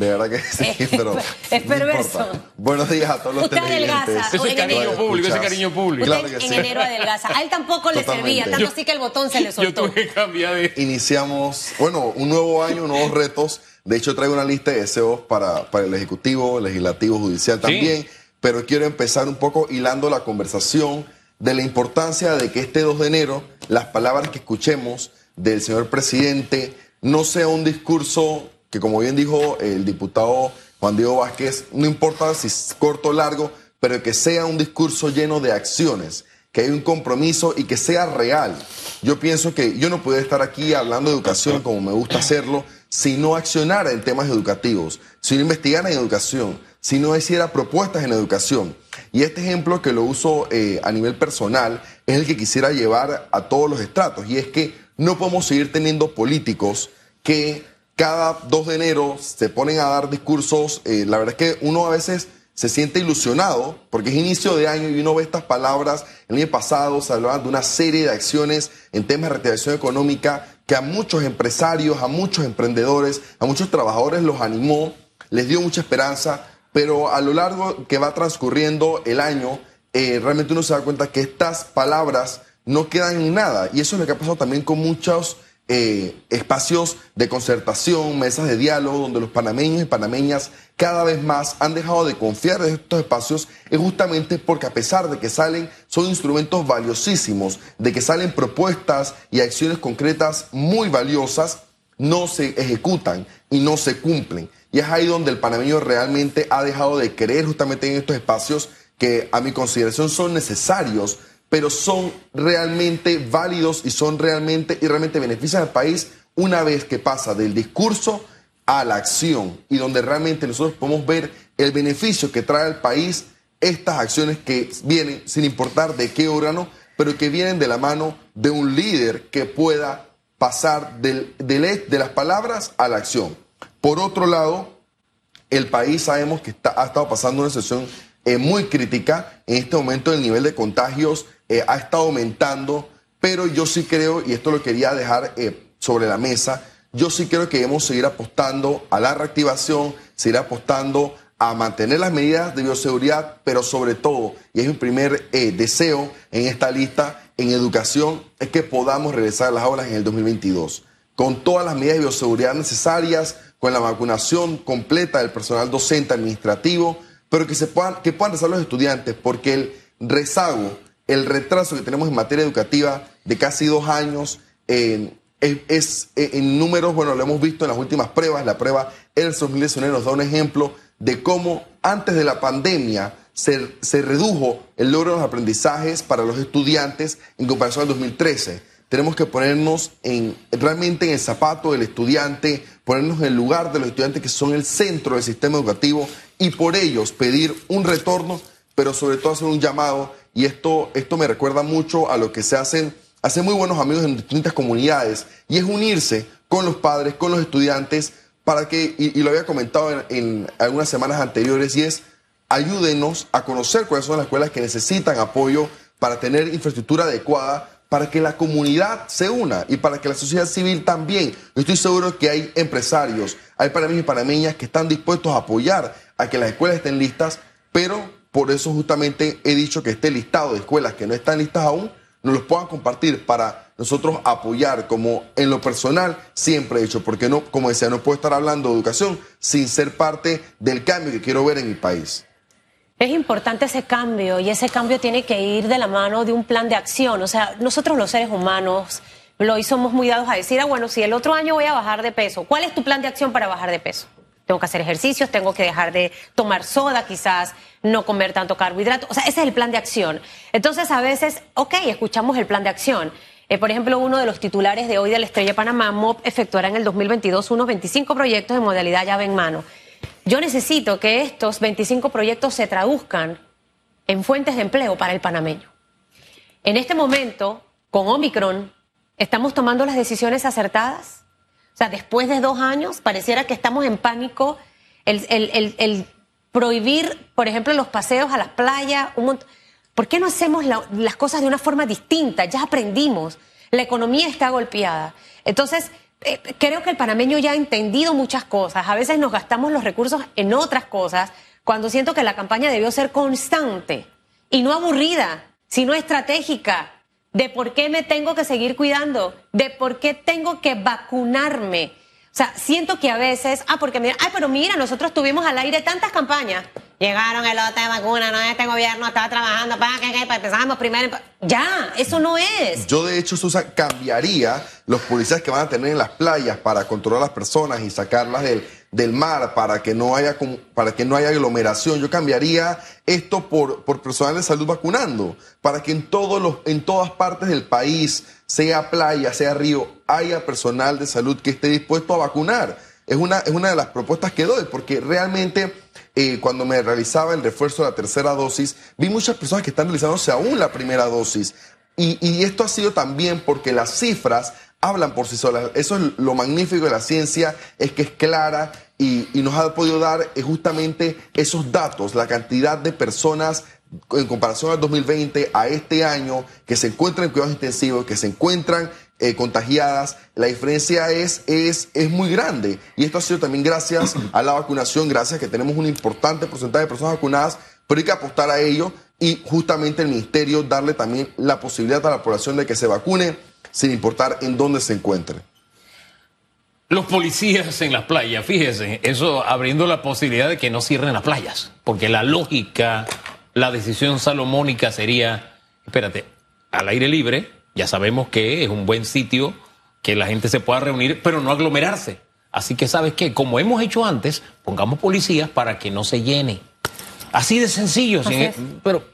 De verdad que sí, pero. es perverso. Buenos días a todos los Usted adelgaza. Eso es cariño público, ese cariño público. Claro que en sí. enero adelgaza. A él tampoco le Totalmente. servía, tanto así que el botón se le Yo soltó. tuve que cambiar de. Iniciamos, bueno, un nuevo año, nuevos retos. De hecho, traigo una lista de deseos para, para el Ejecutivo, Legislativo, Judicial también. Pero quiero empezar un poco hilando la conversación de la importancia de que este 2 de enero las palabras que escuchemos del señor presidente no sea un discurso que, como bien dijo el diputado Juan Diego Vázquez, no importa si es corto o largo, pero que sea un discurso lleno de acciones, que haya un compromiso y que sea real. Yo pienso que yo no puedo estar aquí hablando de educación como me gusta hacerlo, si no accionara en temas educativos, si no investigara en educación, si no hiciera propuestas en educación. Y este ejemplo que lo uso eh, a nivel personal es el que quisiera llevar a todos los estratos, y es que no podemos seguir teniendo políticos que cada 2 de enero se ponen a dar discursos. eh, la verdad es que uno a veces se siente ilusionado porque es inicio de año y uno ve estas palabras. El año pasado se hablaban de una serie de acciones en temas de reactivación económica que a muchos empresarios, a muchos emprendedores, a muchos trabajadores los animó, les dio mucha esperanza, pero a lo largo que va transcurriendo el año, eh, realmente uno se da cuenta que estas palabras no quedan en nada. Y eso es lo que ha pasado también con muchos eh, espacios de concertación, mesas de diálogo, donde los panameños y panameñas cada vez más han dejado de confiar en estos espacios, es justamente porque a pesar de que salen, son instrumentos valiosísimos, de que salen propuestas y acciones concretas muy valiosas, no se ejecutan y no se cumplen. Y es ahí donde el panameño realmente ha dejado de creer justamente en estos espacios que a mi consideración son necesarios, pero son realmente válidos y son realmente y realmente benefician al país una vez que pasa del discurso a la acción y donde realmente nosotros podemos ver el beneficio que trae al país estas acciones que vienen sin importar de qué órgano, pero que vienen de la mano de un líder que pueda pasar del- de las palabras a la acción. Por otro lado, el país sabemos que está- ha estado pasando una situación eh, muy crítica. En este momento el nivel de contagios eh, ha estado aumentando, pero yo sí creo, y esto lo quería dejar eh, sobre la mesa, yo sí creo que debemos seguir apostando a la reactivación, seguir apostando a mantener las medidas de bioseguridad, pero sobre todo, y es mi primer eh, deseo en esta lista, en educación, es que podamos regresar a las aulas en el 2022 con todas las medidas de bioseguridad necesarias, con la vacunación completa del personal docente administrativo, pero que se puedan, que puedan rezar los estudiantes, porque el rezago, el retraso que tenemos en materia educativa de casi dos años, es, eh, en números, bueno, lo hemos visto en las últimas pruebas, la prueba el 2019 nos da un ejemplo de cómo antes de la pandemia se, se redujo el logro de los aprendizajes para los estudiantes en comparación al 2013 tenemos que ponernos en, realmente en el zapato del estudiante, ponernos en el lugar de los estudiantes que son el centro del sistema educativo y por ellos pedir un retorno, pero sobre todo hacer un llamado. Y esto, esto me recuerda mucho a lo que se hacen, hacen muy buenos amigos en distintas comunidades, y es unirse con los padres, con los estudiantes, para que, y, lo había comentado en, algunas semanas anteriores, y es ayúdenos a conocer cuáles son las escuelas que necesitan apoyo para tener infraestructura adecuada, para que la comunidad se una y para que la sociedad civil también. Estoy seguro que hay empresarios, hay panameños y panameñas que están dispuestos a apoyar a que las escuelas estén listas, pero por eso justamente he dicho que este listado de escuelas que no están listas aún, nos los puedan compartir para nosotros apoyar, como en lo personal siempre he dicho, porque no, como decía, no puedo estar hablando de educación sin ser parte del cambio que quiero ver en mi país. Es importante ese cambio y ese cambio tiene que ir de la mano de un plan de acción. O sea, nosotros los seres humanos lo somos muy dados a decir, ah, bueno, si el otro año voy a bajar de peso, ¿cuál es tu plan de acción para bajar de peso? Tengo que hacer ejercicios, tengo que dejar de tomar soda quizás, no comer tanto carbohidrato. O sea, ese es el plan de acción. Entonces, a veces, ok, escuchamos el plan de acción. Eh, por ejemplo, uno de los titulares de hoy de la Estrella Panamá, MOP, efectuará en el 2022 unos 25 proyectos de modalidad llave en mano. Yo necesito que estos 25 proyectos se traduzcan en fuentes de empleo para el panameño. En este momento, con Omicron, ¿estamos tomando las decisiones acertadas? Sea, después de dos años, pareciera que estamos en pánico. El, prohibir, por ejemplo, los paseos a las playas, ¿por qué no hacemos la- las cosas de una forma distinta? Ya aprendimos, la economía está golpeada. Entonces, eh, creo que el panameño ya ha entendido muchas cosas. A veces nos gastamos los recursos en otras cosas cuando siento que la campaña debió ser constante y no aburrida, sino estratégica. De por qué me tengo que seguir cuidando, de por qué tengo que vacunarme. O sea, siento que a veces, ah, porque mira, ay, pero mira, nosotros tuvimos al aire tantas campañas. Llegaron el lote de vacuna, no, este gobierno estaba trabajando para que empezamos primero. Ya, eso no es. Yo, de hecho, Susan, cambiaría los policías que van a tener en las playas para controlar a las personas y sacarlas del, del mar para que no haya para que no haya aglomeración. Yo cambiaría esto por, por personal de salud vacunando, para que en todos los, en todas partes del país, sea playa, sea río, haya personal de salud que esté dispuesto a vacunar. Es una, es una de las propuestas que doy, porque realmente eh, cuando me realizaba el refuerzo de la tercera dosis, vi muchas personas que están realizándose aún la primera dosis. Y, y esto ha sido también porque las cifras hablan por sí solas. Eso es lo magnífico de la ciencia, es que es clara y, nos ha podido dar eh, justamente esos datos, la cantidad de personas en comparación al 2020 a este año que se encuentran en cuidados intensivos, que se encuentran eh, contagiadas, la diferencia es, es, es muy grande. Y esto ha sido también gracias a la vacunación, gracias a que tenemos un importante porcentaje de personas vacunadas, pero hay que apostar a ello y justamente el ministerio darle también la posibilidad a la población de que se vacune sin importar en dónde se encuentre. Los policías en las playas, fíjese, eso abriendo la posibilidad de que no cierren las playas, porque la lógica, la decisión salomónica sería, espérate, al aire libre, ya sabemos que es un buen sitio que la gente se pueda reunir, pero no aglomerarse. Así que, ¿sabes qué? Como hemos hecho antes, pongamos policías para que no se llene. Así de sencillo. pero,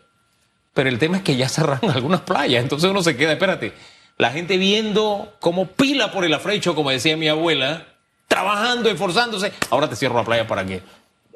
pero el tema es que ya cerraron algunas playas, entonces uno se queda, espérate, la gente viendo como pila por el afrecho, como decía mi abuela, trabajando, esforzándose. Ahora te cierro la playa para qué.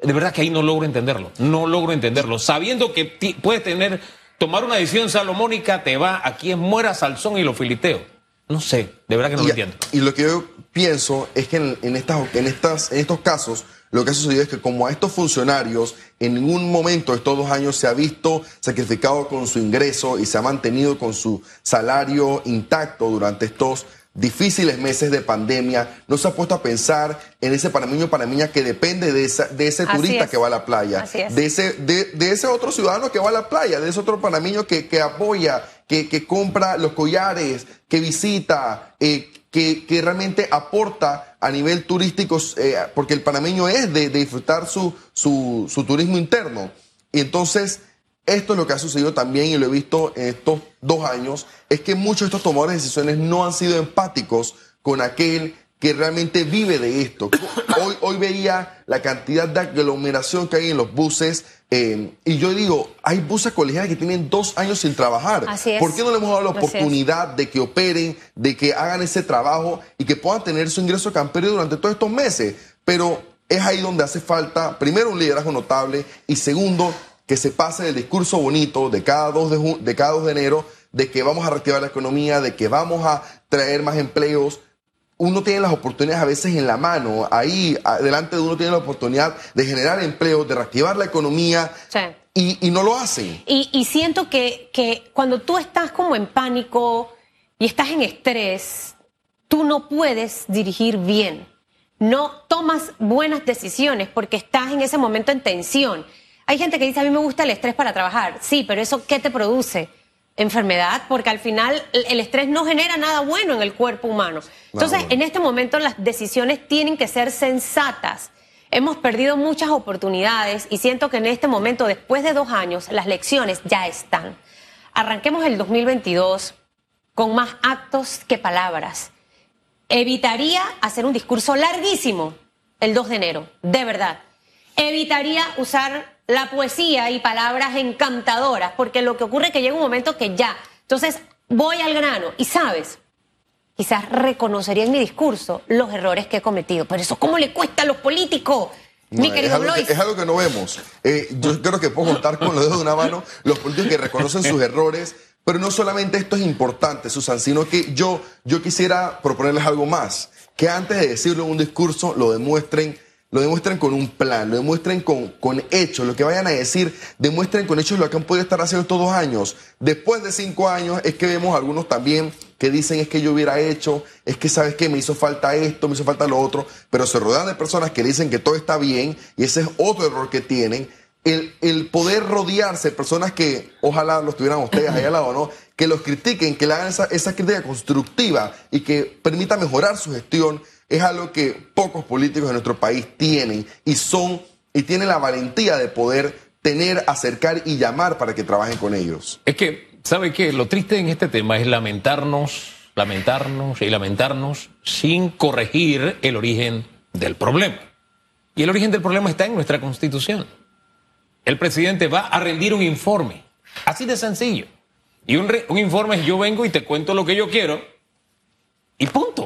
De verdad que ahí no logro entenderlo. No logro entenderlo. Sabiendo que puedes tener, tomar una decisión salomónica, te va, aquí es muera salzón y lo filiteo. No sé, de verdad que no lo entiendo. Y lo que yo pienso es que en, estas, en, estas, en estos casos lo que ha sucedido es que como a estos funcionarios en ningún momento estos dos años se ha visto sacrificado con su ingreso y se ha mantenido con su salario intacto durante estos difíciles meses de pandemia, no se ha puesto a pensar en ese panameño panameña que depende de, esa, de ese turista que va a la playa, de ese, de, ese otro ciudadano que va a la playa, de ese otro panameño que, que apoya, que, que, compra los collares, que visita, eh, que, que, realmente aporta a nivel turístico, eh, porque el panameño es de, de disfrutar su, su, su, turismo interno. Y entonces, esto es lo que ha sucedido también, y lo he visto en estos dos años, es que muchos de estos tomadores de decisiones no han sido empáticos con aquel que realmente vive de esto. Hoy, hoy veía la cantidad de aglomeración que hay en los buses eh, y yo digo, hay buses colegiales que tienen dos años sin trabajar. ¿Por qué no le hemos dado la oportunidad de que operen, de que hagan ese trabajo y que puedan tener su ingreso camperio durante todos estos meses? Pero es ahí donde hace falta, primero, un liderazgo notable y segundo, que se pase el discurso bonito de cada 2 de, de, cada 2 de enero de que vamos a reactivar la economía, de que vamos a traer más empleos uno tiene las oportunidades a veces en la mano, ahí delante de uno tiene la oportunidad de generar empleo, de reactivar la economía. Y, no lo hacen. Y, siento que, que, cuando tú estás como en pánico y estás en estrés, tú no puedes dirigir bien. No tomas buenas decisiones porque estás en ese momento en tensión. Hay gente que dice, a mí me gusta el estrés para trabajar. Sí, pero eso, ¿qué te produce? enfermedad, porque al final el estrés no genera nada bueno en el cuerpo humano. Entonces, en este momento las decisiones tienen que ser sensatas. Hemos perdido muchas oportunidades y siento que en este momento, después de dos años, las lecciones ya están. Arranquemos el 2022 con más actos que palabras. Evitaría hacer un discurso larguísimo el 2 de enero, de verdad. Evitaría usar la poesía y palabras encantadoras, porque lo que ocurre es que llega un momento que ya. Entonces, voy al grano y sabes, quizás reconocería en mi discurso los errores que he cometido, pero eso cómo le cuesta a los políticos. mi querido es, algo que, es algo que no vemos. Eh, yo creo que puedo contar con los dedos de una mano los políticos que reconocen sus errores, pero no solamente esto es importante, Susan, sino que yo, yo quisiera proponerles algo más, que antes de decirlo en un discurso lo demuestren lo demuestren con un plan, lo demuestren con, con hechos, lo que vayan a decir, demuestren con hechos lo que han podido estar haciendo estos dos años. Después de cinco años es que vemos algunos también que dicen es que yo hubiera hecho, es que sabes que me hizo falta esto, me hizo falta lo otro, pero se rodean de personas que dicen que todo está bien y ese es otro error que tienen. El, el poder rodearse de personas que ojalá los tuvieran ustedes ahí al lado, ¿no? Que los critiquen, que le hagan esa, esa crítica constructiva y que permita mejorar su gestión es algo que pocos políticos de nuestro país tienen y son y tienen la valentía de poder tener, acercar y llamar para que trabajen con ellos. Es que, ¿sabe qué? Lo triste en este tema es lamentarnos, lamentarnos y lamentarnos sin corregir el origen del problema. Y el origen del problema está en nuestra constitución. El presidente va a rendir un informe, así de sencillo. Y un, un informe es yo vengo y te cuento lo que yo quiero y punto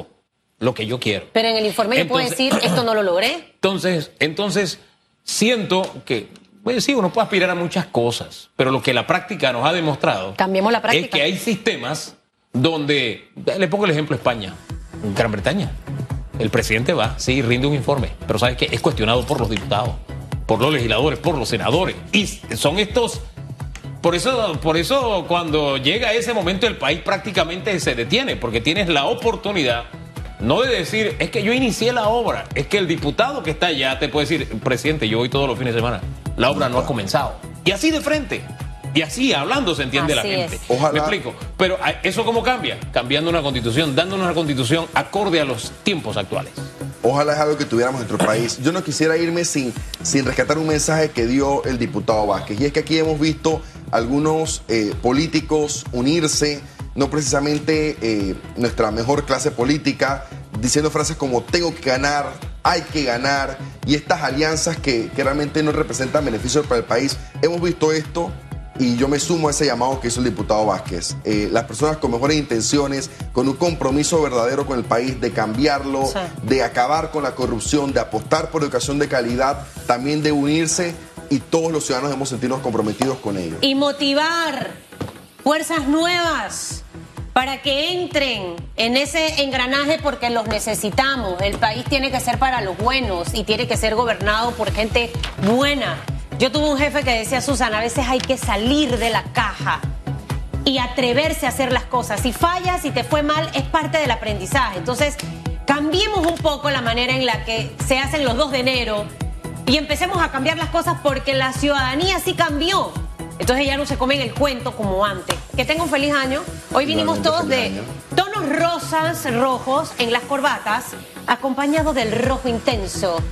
lo que yo quiero. Pero en el informe yo puedo decir, esto no lo logré. Entonces, entonces siento que, pues sí, uno puede aspirar a muchas cosas, pero lo que la práctica nos ha demostrado Cambiemos la práctica. es que hay sistemas donde, le pongo el ejemplo España, Gran Bretaña. El presidente va, sí, rinde un informe, pero ¿sabes qué? Es cuestionado por los diputados, por los legisladores, por los senadores. Y son estos por eso, por eso cuando llega ese momento el país prácticamente se detiene, porque tienes la oportunidad no de decir, es que yo inicié la obra, es que el diputado que está allá te puede decir, presidente, yo voy todos los fines de semana, la obra no ha comenzado. Y así de frente. Y así, hablando, se entiende la gente. Ojalá. Me explico. Pero ¿eso cómo cambia? Cambiando una constitución, dándonos una constitución acorde a los tiempos actuales. Ojalá es algo que tuviéramos en nuestro país. Yo no quisiera irme sin, sin rescatar un mensaje que dio el diputado Vázquez. Y es que aquí hemos visto algunos eh, políticos unirse no precisamente eh, nuestra mejor clase política, diciendo frases como tengo que ganar, hay que ganar, y estas alianzas que, realmente no representan beneficios para el país. Hemos visto esto y yo me sumo a ese llamado que hizo el diputado Vázquez. Eh, las personas con mejores intenciones, con un compromiso verdadero con el país, de cambiarlo, de acabar con la corrupción, de apostar por educación de calidad, también de unirse y todos los ciudadanos hemos sentirnos comprometidos con ello. Y motivar fuerzas nuevas para que entren en ese engranaje porque los necesitamos. El país tiene que ser para los buenos y tiene que ser gobernado por gente buena. Yo tuve un jefe que decía, Susana, a veces hay que salir de la caja y atreverse a hacer las cosas. Si fallas y te fue mal, es parte del aprendizaje. Entonces, cambiemos un poco la manera en la que se hacen los 2 de enero y empecemos a cambiar las cosas porque la ciudadanía sí cambió. Entonces ya no se comen el cuento como antes. Que tenga un feliz año. Hoy vinimos todos de tonos rosas, rojos en las corbatas, acompañados del rojo intenso